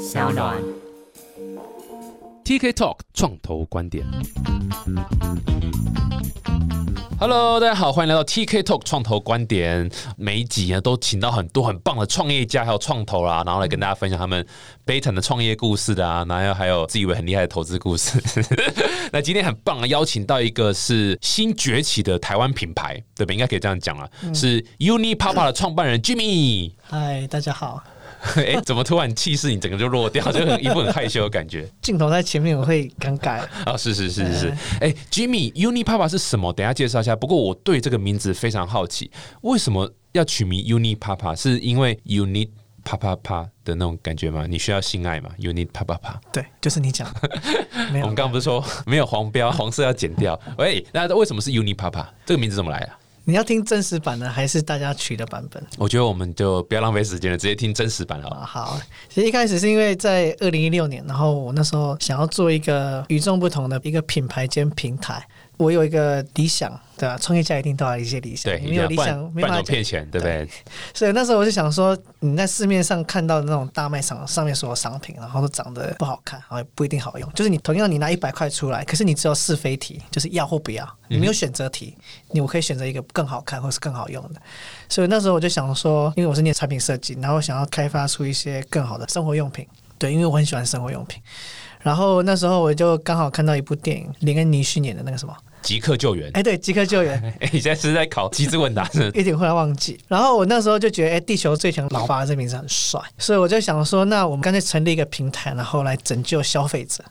小暖。TK Talk 创投观点。Hello，大家好，欢迎来到 TK Talk 创投观点。每一集呢，都请到很多很棒的创业家，还有创投啦，然后来跟大家分享他们悲惨的创业故事的啊，然后还有自以为很厉害的投资故事。那今天很棒啊，邀请到一个是新崛起的台湾品牌，对吧？应该可以这样讲了，是 Uni Papa 的创办人 Jimmy。嗨，大家好。哎、怎么突然气势你整个就落掉，就很一副很害羞的感觉。镜头在前面，我会尴尬。啊、是是是是是，哎、j i m m y Uni Papa 是什么？等一下介绍一下。不过我对这个名字非常好奇，为什么要取名 Uni Papa？是因为 need 啪啪啪的那种感觉吗？你需要性爱吗 need 啪啪啪。对，就是你讲的。我们刚刚不是说没有黄标，黄色要剪掉？喂，那为什么是 Uni Papa？这个名字怎么来啊？你要听真实版的，还是大家取的版本？我觉得我们就不要浪费时间了，直接听真实版好了。啊，好。其实一开始是因为在二零一六年，然后我那时候想要做一个与众不同的一个品牌兼平台。我有一个理想，对吧？创业家一定都要有一些理想，没有理想没办法骗钱，对不对？所以那时候我就想说，你在市面上看到的那种大卖场上面所有商品，然后都长得不好看，然后也不一定好用。就是你同样你拿一百块出来，可是你只有是非题，就是要或不要，你没有选择题，你我可以选择一个更好看或是更好用的。所以那时候我就想说，因为我是念产品设计，然后想要开发出一些更好的生活用品。对，因为我很喜欢生活用品。然后那时候我就刚好看到一部电影，林恩尼逊演的那个什么，即刻救援。哎，对，即刻救援。哎、你现在是在考机智问答是？一点忽然忘记。然后我那时候就觉得，哎，地球最强老爸这名字很帅，所以我就想说，那我们干脆成立一个平台，然后来拯救消费者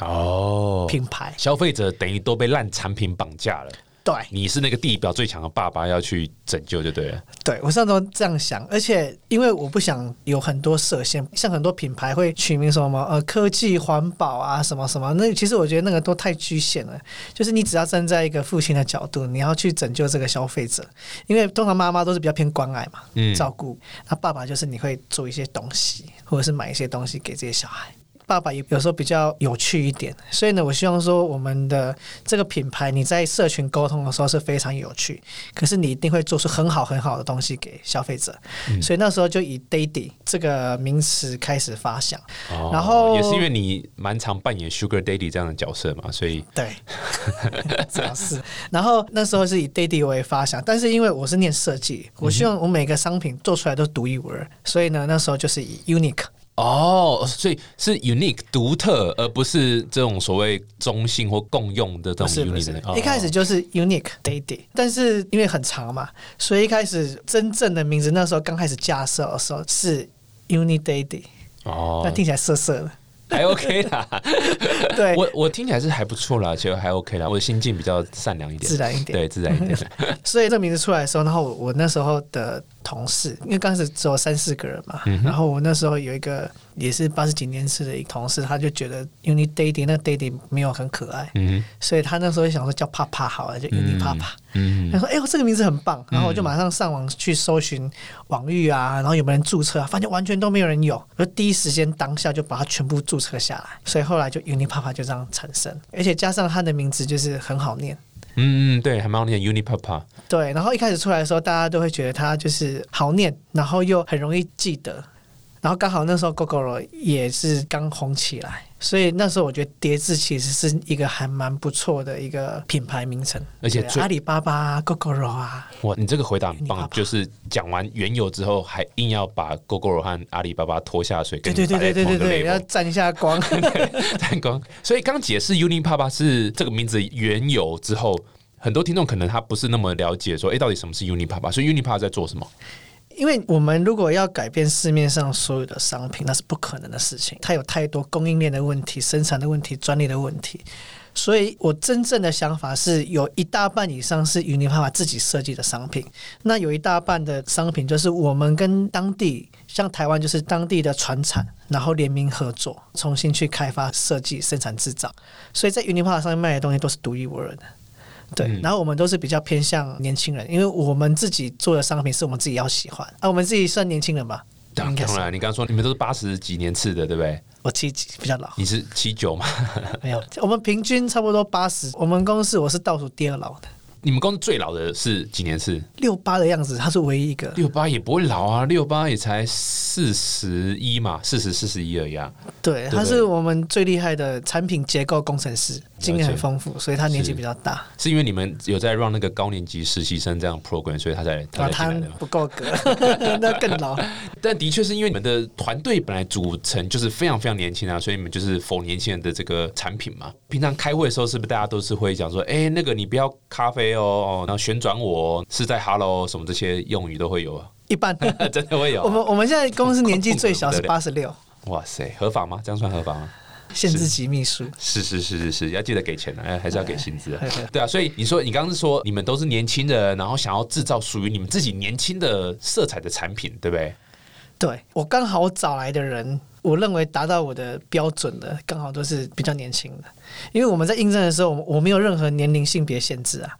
哦，品牌。消费者等于都被烂产品绑架了。对，你是那个地表最强的爸爸，要去拯救就对了。对我上周这样想，而且因为我不想有很多设限，像很多品牌会取名什么呃科技环保啊什么什么，那其实我觉得那个都太局限了。就是你只要站在一个父亲的角度，你要去拯救这个消费者，因为通常妈妈都是比较偏关爱嘛，嗯照顾。那爸爸就是你会做一些东西，或者是买一些东西给这些小孩。爸爸也有时候比较有趣一点，所以呢，我希望说我们的这个品牌，你在社群沟通的时候是非常有趣，可是你一定会做出很好很好的东西给消费者。所以那时候就以 “daddy” 这个名词开始发想。哦然后也是因为你蛮常扮演 Sugar Daddy 这样的角色嘛，所以对，主要是。然后那时候是以 “daddy” 为发想，但是因为我是念设计，我希望我每个商品做出来都独一无二，所以呢，那时候就是以 “unique”。哦，所以是 unique 独特，而不是这种所谓中性或共用的这种 unique 一开始就是 unique daily，但是因为很长嘛，所以一开始真正的名字那时候刚开始架设的时候是 uni daily，哦那听起来涩涩的。还 OK 啦。对，我我听起来是还不错啦，其实还 OK 啦。我的心境比较善良一点，自然一点对，自然一点。所以这名字出来的时候，然后我我那时候的同事，因为刚开始只有三四个人嘛，嗯然后我那时候有一个也是八十几年次的一个同事，他就觉得 uni Daddy 那 Daddy 没有很可爱，嗯所以他那时候就想说叫帕帕好了，就 uni 帕帕。嗯他说：“哎、呦，这个名字很棒。”然后我就马上上网去搜寻网域啊，然后有没有人注册啊？发现完全都没有人有。我就第一时间当下就把它全部注册下来，所以后来就 Unipapa 就这样产生，而且加上他的名字就是很好念。嗯嗯，对，还蛮好念 Unipapa。对，然后一开始出来的时候，大家都会觉得它就是好念，然后又很容易记得。然后刚好那时候 GoGoRo 也是刚红起来，所以那时候我觉得叠字其实是一个还蛮不错的一个品牌名称，而且阿里巴巴啊、GoGoRo 啊，哇，你这个回答很棒就是讲完缘由之后，还硬要把 GoGo 和阿里巴巴拖下水，对对对对对对对，要要沾一下光。沾光。所以刚解释 Unipapa 是这个名字缘由之后，很多听众可能他不是那么了解说，哎，到底什么是 Unipapa？所以 Unipapa 在做什么？因为我们如果要改变市面上所有的商品，那是不可能的事情。它有太多供应链的问题、生产的问题、专利的问题。所以我真正的想法是，有一大半以上是 Unipapa 自己设计的商品，那有一大半的商品就是我们跟当地，像台湾就是当地的船产，然后联名合作，重新去开发、设计、生产、制造。所以在 Unipapa 上面卖的东西都是独一无二的。对，嗯然后我们都是比较偏向年轻人，因为我们自己做的商品是我们自己要喜欢啊，我们自己算年轻人吧，当然，你刚刚说你们都是八十几年次的，对不对？我七几比较老，你是七九吗？没有，我们平均差不多八十，我们公司我是倒数第二老的，你们公司最老的是几年次？六八的样子，他是唯一一个。六八也不会老啊，六八也才四十一嘛，四十四十一而已啊。对，他是我们最厉害的产品结构工程师，经验很丰富，所以他年纪比较大。是因为你们有在让那个高年级实习生这样 program，所以他才他他不够格，那更老。但的确是因为你们的团队本来组成就是非常非常年轻啊，所以你们就是否年轻人的这个产品嘛。平常开会的时候，是不是大家都是会讲说，哎，那个你不要咖啡哦，然后旋转我是在 Hello 什么这些用语都会有啊。一般 真的会有。我们我们现在公司年纪最小是八十六。哇塞，合法吗？这样算合法吗？限制级秘书是是是是是，要记得给钱的，哎，还是要给薪资啊。对啊，所以你说你刚刚是说你们都是年轻人，然后想要制造属于你们自己年轻的色彩的产品，对不对？对我刚好找来的人，我认为达到我的标准的，刚好都是比较年轻的，因为我们在应征的时候，我没有任何年龄性别限制啊。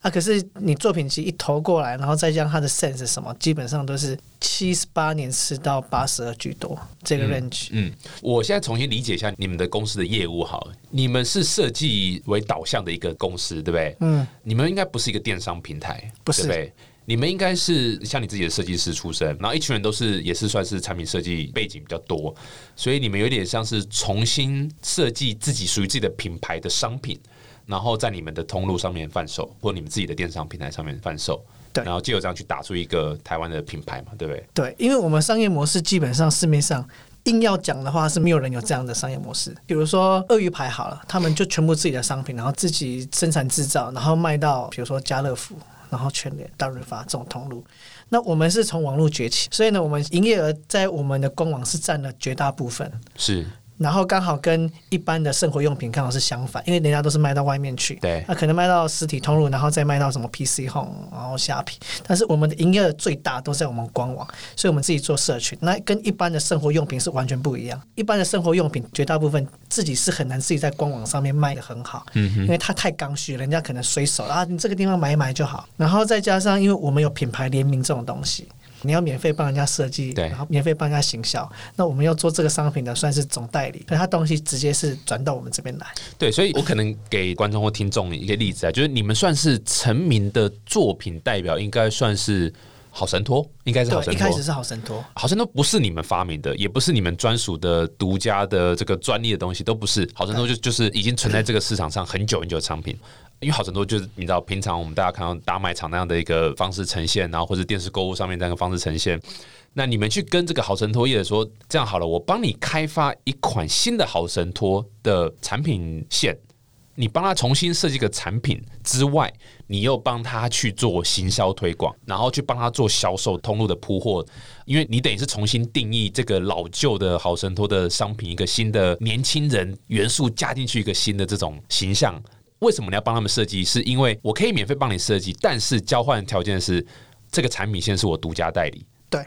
啊！可是你作品集一投过来，然后再加上它的 sense 什么，基本上都是七十八年次到八十二居多这个 range。嗯，我现在重新理解一下你们的公司的业务，好，你们是设计为导向的一个公司，对不对？嗯，你们应该不是一个电商平台，不是？对，你们应该是像你自己的设计师出身，然后一群人都是也是算是产品设计背景比较多，所以你们有点像是重新设计自己属于自己的品牌的商品。然后在你们的通路上面贩售，或你们自己的电商平台上面贩售，对，然后就有这样去打出一个台湾的品牌嘛，对不对？对，因为我们商业模式基本上市面上硬要讲的话是没有人有这样的商业模式。比如说鳄鱼牌好了，他们就全部自己的商品，然后自己生产制造，然后卖到比如说家乐福，然后全联、大润发这种通路。那我们是从网络崛起，所以呢，我们营业额在我们的官网是占了绝大部分。是。然后刚好跟一般的生活用品刚好是相反，因为人家都是卖到外面去，对，那可能卖到实体通路，然后再卖到什么 PC Home，然后虾皮。但是我们的营业额最大都在我们官网，所以我们自己做社群，那跟一般的生活用品是完全不一样。一般的生活用品绝大部分自己是很难自己在官网上面卖的很好，嗯因为它太刚需，人家可能随手啊，你这个地方买一买就好。然后再加上，因为我们有品牌联名这种东西。你要免费帮人家设计，然后免费帮人家行销，那我们要做这个商品的算是总代理，所以他东西直接是转到我们这边来。对，所以我可能给观众或听众一个例子啊，就是你们算是成名的作品代表，应该算是好神托，应该是好神托。一开始是好神托，好神托不是你们发明的，也不是你们专属的独家的这个专利的东西，都不是。好神托就就是已经存在这个市场上很久很久的产品。因为好很多就是你知道，平常我们大家看到大卖场那样的一个方式呈现，然后或者电视购物上面这样的方式呈现，那你们去跟这个好神托业说，这样好了，我帮你开发一款新的好神托的产品线，你帮他重新设计个产品之外，你又帮他去做行销推广，然后去帮他做销售通路的铺货，因为你等于是重新定义这个老旧的好神托的商品，一个新的年轻人元素加进去一个新的这种形象。为什么你要帮他们设计？是因为我可以免费帮你设计，但是交换条件是这个产品线是我独家代理。对，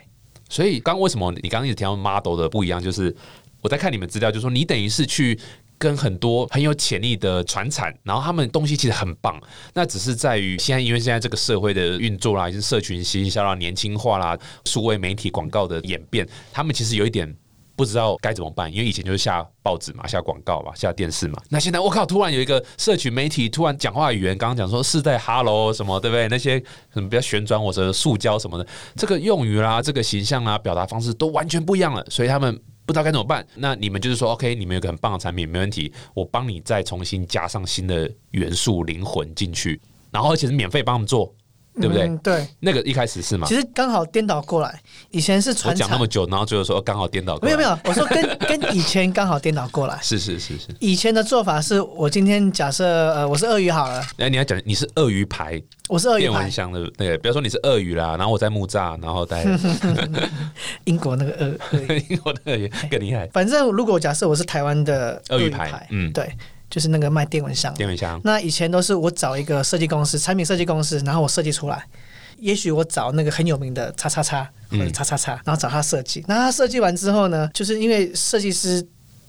所以刚为什么你刚刚一直提到 model 的不一样？就是我在看你们资料，就说你等于是去跟很多很有潜力的传产，然后他们东西其实很棒，那只是在于现在因为现在这个社会的运作啦，是社群营销啦、年轻化啦、数位媒体广告的演变，他们其实有一点。不知道该怎么办，因为以前就是下报纸嘛，下广告嘛，下电视嘛。那现在我靠，突然有一个社群媒体，突然讲话语言，刚刚讲说是在 Hello 什么，对不对？那些什么比较旋转或者塑胶什么的，这个用语啦，这个形象啊，表达方式都完全不一样了，所以他们不知道该怎么办。那你们就是说，OK，你们有个很棒的产品，没问题，我帮你再重新加上新的元素、灵魂进去，然后而且是免费帮他们做。对不对？对，那个一开始是吗？其实刚好颠倒过来，以前是传。我讲那么久，然后最后说刚好颠倒。没有没有，我说跟 跟以前刚好颠倒过来。是是是是。以前的做法是我今天假设呃我是鳄鱼好了。哎，你要讲你是鳄鱼牌，我是鳄鱼牌。电蚊香的那个，比如说你是鳄鱼啦，然后我在木栅，然后在 英国那个鳄鳄 英国鳄鱼更厉害。反正如果假设我是台湾的鳄鱼牌，嗯，对。就是那个卖电蚊香，电蚊香。那以前都是我找一个设计公司，产品设计公司，然后我设计出来。也许我找那个很有名的叉叉叉或者叉叉叉，然后找他设计。那他设计完之后呢，就是因为设计师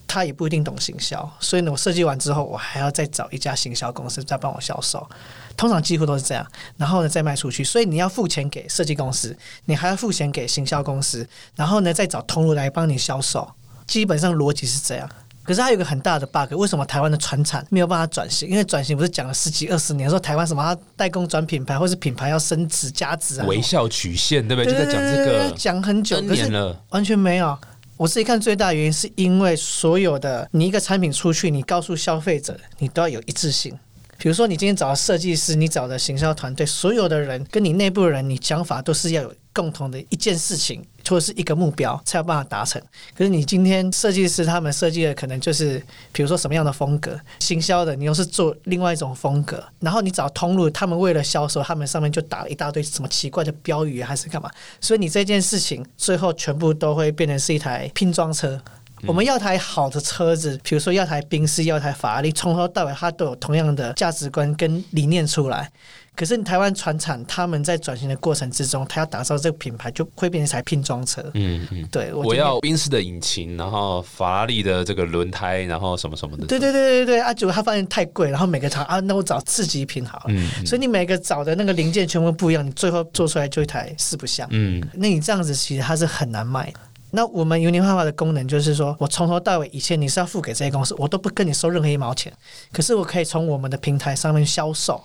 他也不一定懂行销，所以呢，我设计完之后，我还要再找一家行销公司再帮我销售。通常几乎都是这样，然后呢再卖出去。所以你要付钱给设计公司，你还要付钱给行销公司，然后呢再找通路来帮你销售。基本上逻辑是这样。可是它有一个很大的 bug，为什么台湾的船产没有办法转型？因为转型不是讲了十几二十年，说台湾什么要代工转品牌，或是品牌要升值加值啊，微笑曲线，对不对？就在讲这个讲很久可是年了，完全没有。我自己看最大的原因是因为所有的你一个产品出去，你告诉消费者，你都要有一致性。比如说，你今天找的设计师，你找的行销团队，所有的人跟你内部的人，你讲法都是要有共同的一件事情或是一个目标，才有办法达成。可是你今天设计师他们设计的可能就是，比如说什么样的风格，行销的你又是做另外一种风格，然后你找通路，他们为了销售，他们上面就打了一大堆什么奇怪的标语还是干嘛，所以你这件事情最后全部都会变成是一台拼装车。我们要台好的车子，比如说要台宾士，要台法拉利，从头到尾它都有同样的价值观跟理念出来。可是台湾船厂他们在转型的过程之中，他要打造这个品牌，就会变成一台拼装车。嗯嗯。对，我我要宾士的引擎，然后法拉利的这个轮胎，然后什么什么的。对对对对对啊！结果他发现太贵，然后每个厂啊，那我找次级品好了。嗯所以你每个找的那个零件全部不一样，你最后做出来就一台四不像。嗯那你这样子其实它是很难卖的。那我们 Uni 画画的功能就是说，我从头到尾以前你是要付给这些公司，我都不跟你收任何一毛钱，可是我可以从我们的平台上面销售，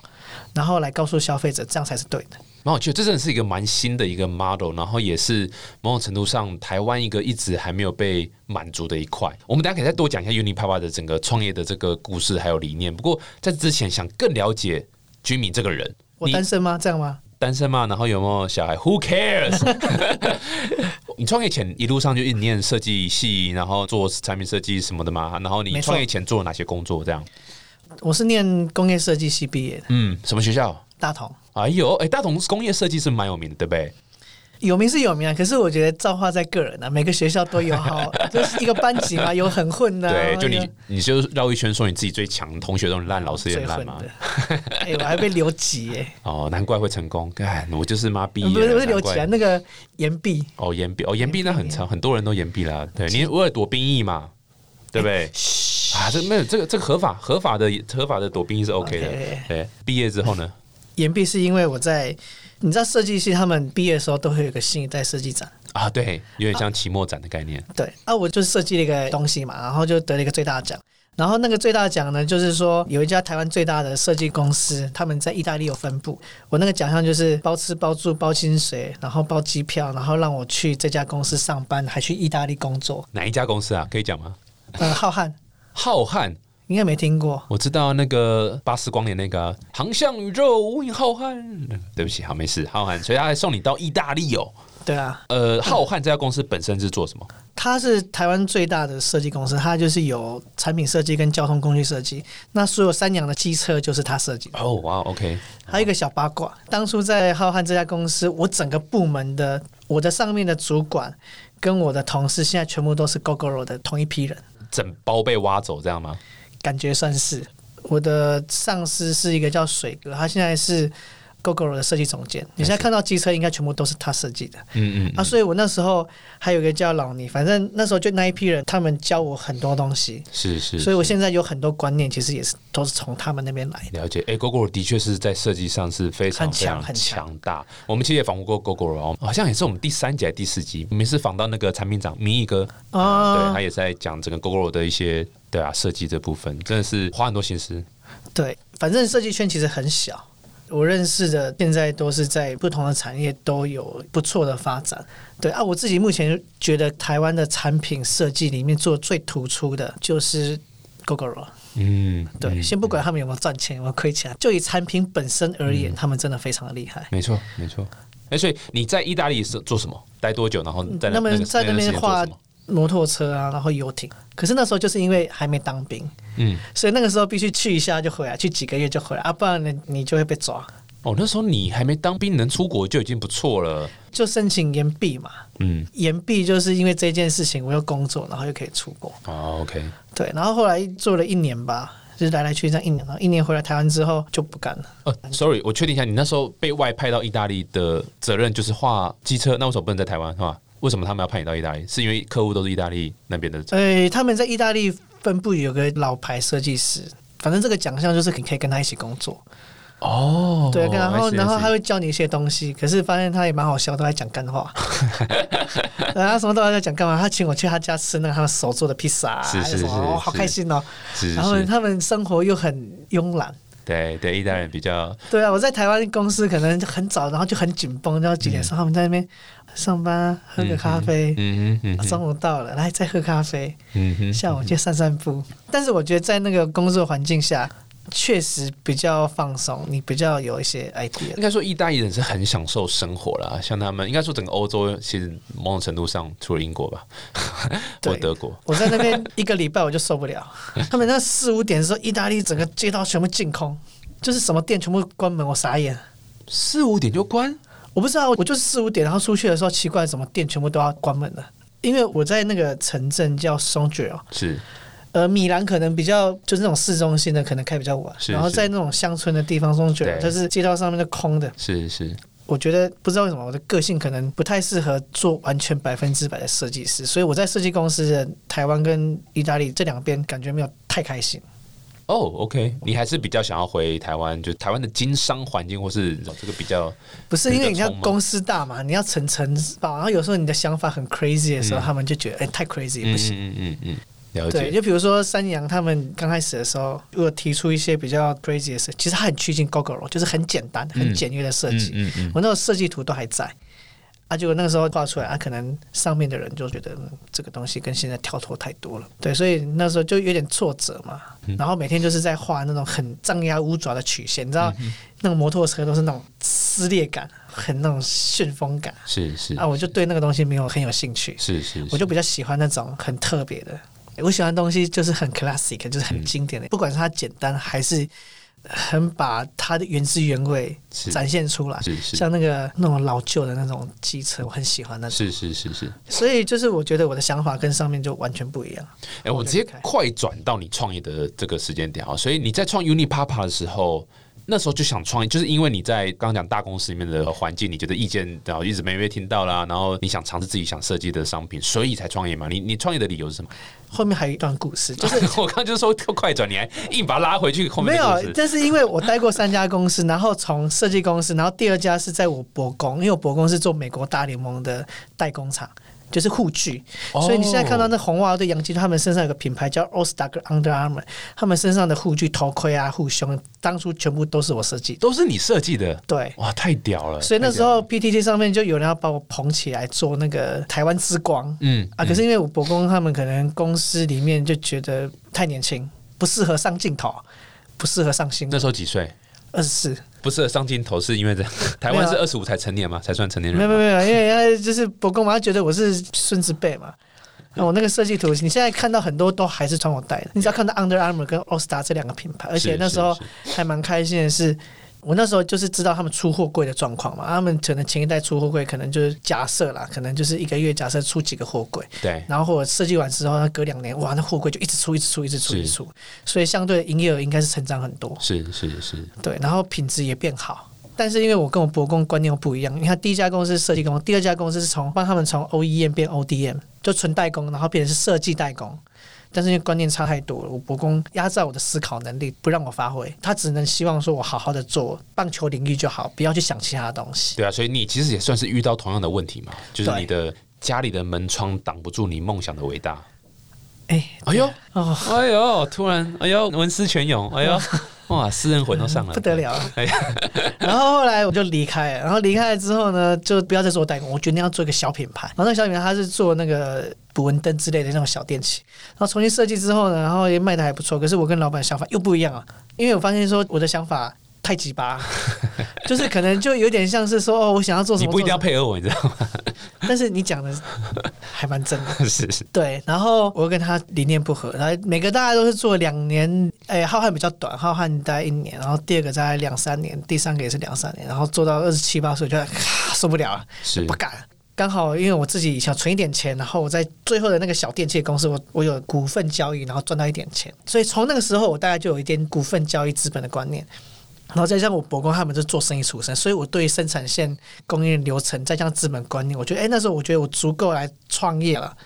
然后来告诉消费者，这样才是对的。蛮有趣的，这真的是一个蛮新的一个 model，然后也是某种程度上台湾一个一直还没有被满足的一块。我们等一下可以再多讲一下 Uni Papa 的整个创业的这个故事还有理念。不过在之前想更了解居民这个人，我单身吗？这样吗？单身吗？然后有没有小孩？Who cares？你创业前一路上就一直念设计系，然后做产品设计什么的嘛？然后你创业前做了哪些工作？这样，我是念工业设计系毕业的，嗯，什么学校？大同哎呦，哎，大同工业设计是蛮有名的，对不对？有名是有名啊，可是我觉得造化在个人啊，每个学校都有好，就是一个班级嘛，有很混的啊、对，就你，你就绕一圈说你自己最强，同学都很烂，老师也很烂嘛。哎、我还被留级耶、哦，难怪会成功。哎，我就是妈毕业了，不是不是留级啊，那个岩壁。哦，延毕哦，延毕那很长，很多人都延毕啦。对你为了躲兵役嘛，对不对？啊，这没有这个这个合法合法的合法的躲兵役是 OK 的。对，毕业之后呢？岩壁是因为我在，你知道设计系他们毕业的时候都会有一个新一代设计展，啊，对，有点像期末展的概念。对，啊，我就设计了一个东西嘛，然后就得了一个最大奖。然后那个最大奖呢，就是说有一家台湾最大的设计公司，他们在意大利有分部。我那个奖项就是包吃包住包薪水，然后包机票，然后让我去这家公司上班，还去意大利工作。哪一家公司啊？可以讲吗？呃，浩瀚浩瀚，应该没听过，我知道那个巴斯光年那个啊航向宇宙无影浩瀚。对不起，好没事，浩瀚，所以他还送你到意大利哦。对啊，呃，浩瀚这家公司本身是做什么？它是台湾最大的设计公司，它就是有产品设计跟交通工具设计。那所有三洋的机车就是它设计的。哦，哇，OK，还有一个小八卦，当初在浩瀚这家公司，我整个部门的我的上面的主管跟我的同事，现在全部都是 GoGoRo 的同一批人，整包被挖走这样吗？感觉算是。我的上司是一个叫水哥，他现在是 GoGoRo 的设计总监。你现在看到机车，应该全部都是他设计的。嗯嗯啊，所以我那时候还有一个叫老倪，反正那时候就那一批人，他们教我很多东西，是是，所以我是现在有很多观念，其实也是都是从他们那边来的。了解。哎、g o g o 的确是在设计上是非常很非常强很强强大。我们其实也访问过 GoGo 哦，好像也是我们第三集还是第四集，我们是访到那个产品长明义哥，哦对他也是在讲整个 GoGo 的一些对啊设计这部分，真的是花很多心思。对，反正设计圈其实很小，我认识的现在都是在不同的产业都有不错的发展。对啊，我自己目前觉得台湾的产品设计里面做最突出的就是 GoGoRo。嗯，对，嗯先不管他们有没有赚钱，有没有亏钱，就以产品本身而言，他们真的非常的厉害。没错没错。哎、所以你在意大利是做什么？待多久？然后在那他们个在那边画摩托车啊，然后游艇。可是那时候就是因为还没当兵，嗯，所以那个时候必须去一下就回来，去几个月就回来啊，不然呢你就会被抓。哦，那时候你还没当兵，能出国就已经不错了。就申请延毕嘛，嗯，延毕就是因为这件事情，我又工作，然后又可以出国。哦，OK，对，然后后来做了一年吧，就是来来去去这样一年，然后一年回来台湾之后就不干了。呃，sorry，我确定一下，你那时候被外派到意大利的责任就是画机车，那为什么不能在台湾是吧？为什么他们要派你到意大利？是因为客户都是意大利那边的？呃，他们在意大利分部有个老牌设计师，反正这个奖项就是你可以跟他一起工作。哦，对，然后然后他会教你一些东西，可是发现他也蛮好笑，都在讲干话。然后他什么都在讲干嘛，他请我去他家吃那个他们手做的披萨啊，是什么好开心哦。然后，他们生活又很慵懒。对对，意大利人比较对啊，我在台湾公司可能就很早，然后就很紧绷，然后几点钟他们在那边上班，喝个咖啡。嗯哼中午到了，来再喝咖啡，嗯哼，下午去散散步。但是我觉得在那个工作环境下，确实比较放松，你比较有一些 idea 应。该说，意大利人是很享受生活啦，像他们应该说整个欧洲，其实某种程度上，除了英国吧，或对德国，我在那边一个礼拜我就受不了，他们那四五点的时候，意大利整个街道全部净空，就是什么店全部关门，我傻眼。四五点就关，我不知道，我就是四五点，然后出去的时候，奇怪，什么店全部都要关门了？因为我在那个城镇叫松觉哦，是呃，米兰可能比较就是那种市中心的，可能开比较晚，然后在那种乡村的地方，中觉得就是街道上面是空的。是是，我觉得不知道为什么我的个性可能不太适合做完全百分之百的设计师，所以我在设计公司的台湾跟意大利这两边感觉没有太开心。哦，OK，你还是比较想要回台湾，就台湾的经商环境，或是这个比较不是因为你比较冲吗像公司大嘛，你要层层报，然后有时候你的想法很 crazy 的时候，嗯他们就觉得哎、太 crazy 嗯不行。嗯嗯嗯，了对，就比如说三阳他们刚开始的时候，如果提出一些比较 crazy 的事，其实他很趋近 Gogoro，就是很简单、很简约的设计。嗯嗯我那个设计图都还在，啊，结果那个时候画出来，啊，可能上面的人就觉得、嗯、这个东西跟现在跳脱太多了，对，所以那时候就有点挫折嘛。嗯然后每天就是在画那种很张牙舞爪的曲线，你知道，嗯那个摩托车都是那种撕裂感，很那种旋风感是是啊，我就对那个东西没有很有兴趣。是是，我就比较喜欢那种很特别的。我喜欢的东西就是很 classic，就是很经典的，不管是它简单还是很把它的原汁原味展现出来。是是像那个那种老旧的那种机车，我很喜欢那种。是是是是，所以就是我觉得我的想法跟上面就完全不一样。哎、我直接快转到你创业的这个时间点啊，所以你在创 Unipapa 的时候，那时候就想创业，就是因为你在刚刚讲大公司里面的环境，你觉得意见然后一直没被听到啦，然后你想尝试自己想设计的商品，所以才创业嘛。你你创业的理由是什么？后面还有一段故事，就是 我刚刚就是说快转，你还硬把它拉回去后面没有的故事，。但是因为我待过三家公司，然后从设计公司，然后第二家是在我博工，因为我博工是做美国大联盟的代工厂。就是护具，哦所以你现在看到那红袜队、洋基队，他们身上有个品牌叫 Star Under Armour，他们身上的护具、头盔啊、护胸，当初全部都是我设计。都是你设计的，对，哇，太屌了！所以那时候 PTT 上面就有人要把我捧起来做那个台湾之光，嗯啊，可是因为我伯公他们可能公司里面就觉得太年轻，不适合上镜头，不适合上新闻。那时候几岁？二十四，不适合上镜头，是因为这 台湾是二十五才成年嘛，才算成年人。没有没有没有，因为他就是伯公嘛，他觉得我是孙子辈嘛。那我那个设计图，你现在看到很多都还是穿我带的，你只要看到 Under Armour 跟 All Star 这两个品牌，而且那时候还蛮开心的是，我那时候就是知道他们出货柜的状况嘛，他们可能前一代出货柜可能就是假设啦，可能就是一个月假设出几个货柜，对，然后或者设计完之后，那隔两年哇，那货柜就一直出，一直出，一直出，一直出，所以相对营业额应该是成长很多，是是是，对，然后品质也变好。但是因为我跟我伯公观念又不一样，你看第一家公司是设计工，第二家公司是从帮他们从 OEM 变 ODM，就纯代工，然后变成是设计代工。但是因为观念差太多了，我伯公压榨我的思考能力，不让我发挥，他只能希望说我好好的做棒球领域就好，不要去想其他的东西。对啊，所以你其实也算是遇到同样的问题嘛，就是你的家里的门窗挡不住你梦想的伟大。哎，哎呦，哦，哎呦，突然，哎呦，文思泉涌，哎呦，哇，私人魂都上来了，不得了 然后后来我就离开了，然后离开了之后呢，就不要再做代工，我决定要做一个小品牌。然后那个小品牌它是做那个捕蚊灯之类的那种小电器，然后重新设计之后呢，然后也卖的还不错。可是我跟老板想法又不一样啊，因为我发现说我的想法太鸡巴，就是可能就有点像是说哦，我想要做什么，你不一定要配合我，你知道吗？但是你讲的还蛮真的。是 是，对，然后我跟他理念不合，然后每个大家都是做两年，哎，浩瀚比较短，浩瀚大概一年，然后第二个大概两三年，第三个也是两三年，然后做到二十七八岁，就、啊、受不了了，是不敢。刚好因为我自己想存一点钱，然后我在最后的那个小电器公司，我我有股份交易，然后赚到一点钱，所以从那个时候我大概就有一点股份交易资本的观念。然后再加上我伯公他们是做生意出身，所以我对生产线供应流程，再加上资本观念，我觉得哎那时候我觉得我足够来创业了。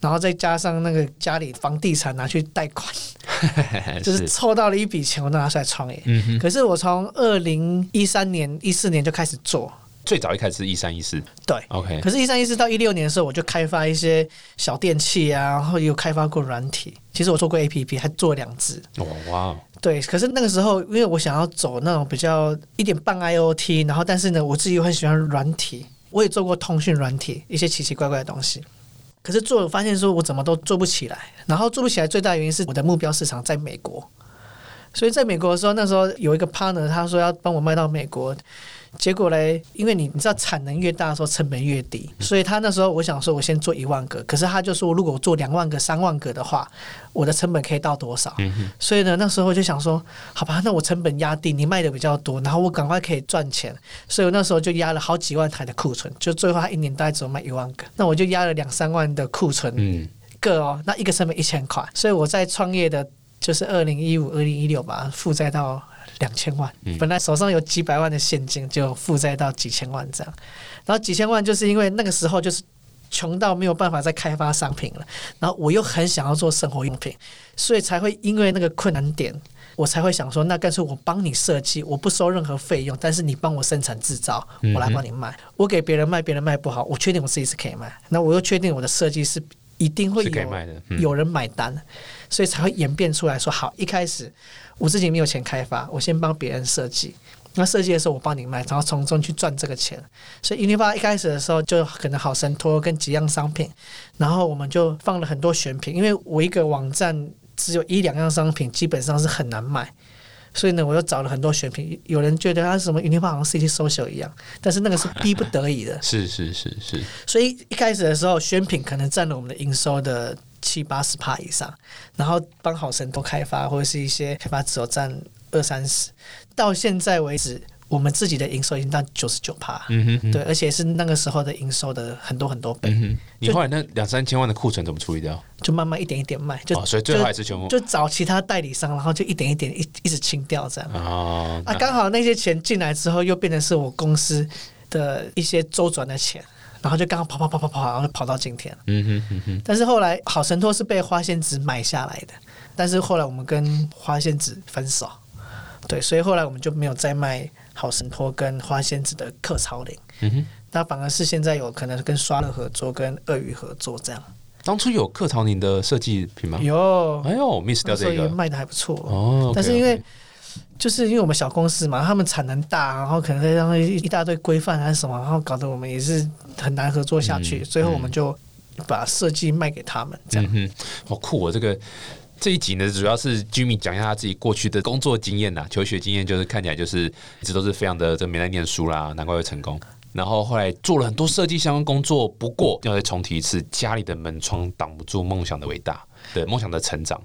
然后再加上那个家里房地产拿去贷款，就是凑到了一笔钱，我拿出来创业。嗯，可是我从二零一三年、一四年就开始做，最早一开始是一三一四对。，OK，可是，一三一四到一六年的时候，我就开发一些小电器啊，然后也有开发过软体。其实我做过 APP，还做了两只。哇哇，对，可是那个时候，因为我想要走那种比较一点半 IOT，然后但是呢，我自己又很喜欢软体，我也做过通讯软体，一些奇奇怪怪的东西。可是做了发现说，我怎么都做不起来，然后做不起来最大原因是我的目标市场在美国，所以在美国的时候，那时候有一个 partner 他说要帮我卖到美国，结果嘞，因为你你知道产能越大的时候成本越低，所以他那时候我想说我先做一万个，可是他就说如果我做两万个、三万个的话，我的成本可以到多少？所以呢，那时候我就想说，好吧，那我成本压低，你卖的比较多，然后我赶快可以赚钱，所以我那时候就压了好几万台的库存，就最后他一年大概只有卖一万个，那我就压了两三万的库存嗯，个哦，那一个成本一千块，所以我在创业的就是二零一五、二零一六吧，负债到两千万，本来手上有几百万的现金，就负债到几千万这样，然后几千万就是因为那个时候就是穷到没有办法再开发商品了，然后我又很想要做生活用品，所以才会因为那个困难点。我才会想说，那干脆我帮你设计，我不收任何费用，但是你帮我生产制造，我来帮你卖。我给别人卖，别人卖不好，我确定我自己是可以卖。那我又确定我的设计是一定会有嗯有人买单，所以才会演变出来说，好，一开始我自己没有钱开发，我先帮别人设计。那设计的时候我帮你卖，然后从中去赚这个钱。所以 Unifa 一开始的时候就可能好神托跟几样商品，然后我们就放了很多选品，因为我一个网站只有一两样商品，基本上是很难卖。所以呢，我又找了很多选品。有人觉得它是什么 Unifa 好像 City Social 一样，但是那个是逼不得已的。是是是是，所以一开始的时候，选品可能占了我们的营收的七八十帕以上，然后帮好神多开发或者是一些开发只有占二三十。到现在为止，我们自己的营收已经到九十九帕，嗯哼，对，而且是那个时候的营收的很多很多倍，嗯哼，你后来那两三千万的库存怎么处理掉？就慢慢一点一点卖，就、哦，所以最后还是全部就就找其他代理商，然后就一点一点一一直清掉这样。哦，啊，那刚好那些钱进来之后，又变成是我公司的一些周转的钱，然后就刚刚跑跑跑跑跑，然后就跑到今天。嗯哼嗯哼，但是后来好神托是被花仙子买下来的，但是后来我们跟花仙子分手，对，所以后来我们就没有再卖好神托跟花仙子的客超灵，嗯哼，那反而是现在有可能跟刷乐合作，跟鳄鱼合作这样。当初有客曹宁的设计品吗？有，哎呦，miss 掉这个也卖的还不错。哦但是因为就是因为我们小公司嘛，他们产能大，然后可能再让一一大堆规范还是什么，然后搞得我们也是很难合作下去，嗯最后我们就把设计卖给他们，这样。嗯哼，好酷哦！这个这一集呢，主要是 Jimmy 讲一下他自己过去的工作经验呐，求学经验，就是看起来就是一直都是非常的这没在念书啦，难怪会成功。然后后来做了很多设计相关工作，不过要再重提一次，家里的门窗挡不住梦想的伟大，对梦想的成长。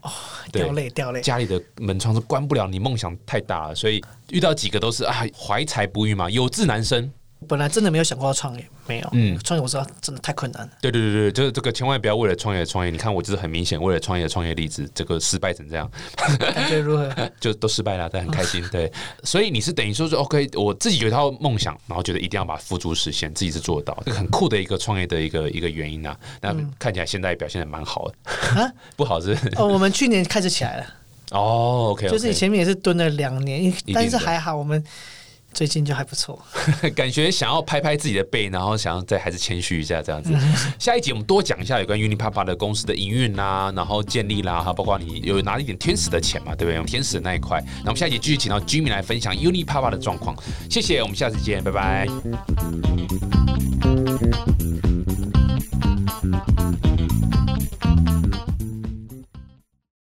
对掉泪掉泪，家里的门窗是关不了，你梦想太大了，所以遇到几个都是啊怀才不遇嘛，有志难伸。本来真的没有想过要创业，没有，嗯。创业我知道真的太困难了。对对对对，就是这个千万不要为了创业创业。你看我就是很明显为了创业创业例子，这个失败成这样，感觉如何？就都失败了，但很开心。对，所以你是等于说是 OK，我自己有一套梦想，然后觉得一定要把它付诸实现，自己是做到，这个很酷的一个创业的一个一个原因呐、那看起来现在表现的蛮好的，啊？不好是？不是哦，我们去年开始起来了，哦，OK，, 就是你前面也是蹲了两年，但是还好，我们最近就还不错。感觉想要拍拍自己的背，然后想要再还是谦虚一下这样子。嗯 下一集我们多讲一下有关 Unipapa 的公司的营运啦，然后建立啦，哈包括你有拿一点天使的钱嘛，对不对？用天使的那一块。那我们下一集继续请到 Jimmy 来分享 Unipapa 的状况。谢谢，我们下次见，拜拜。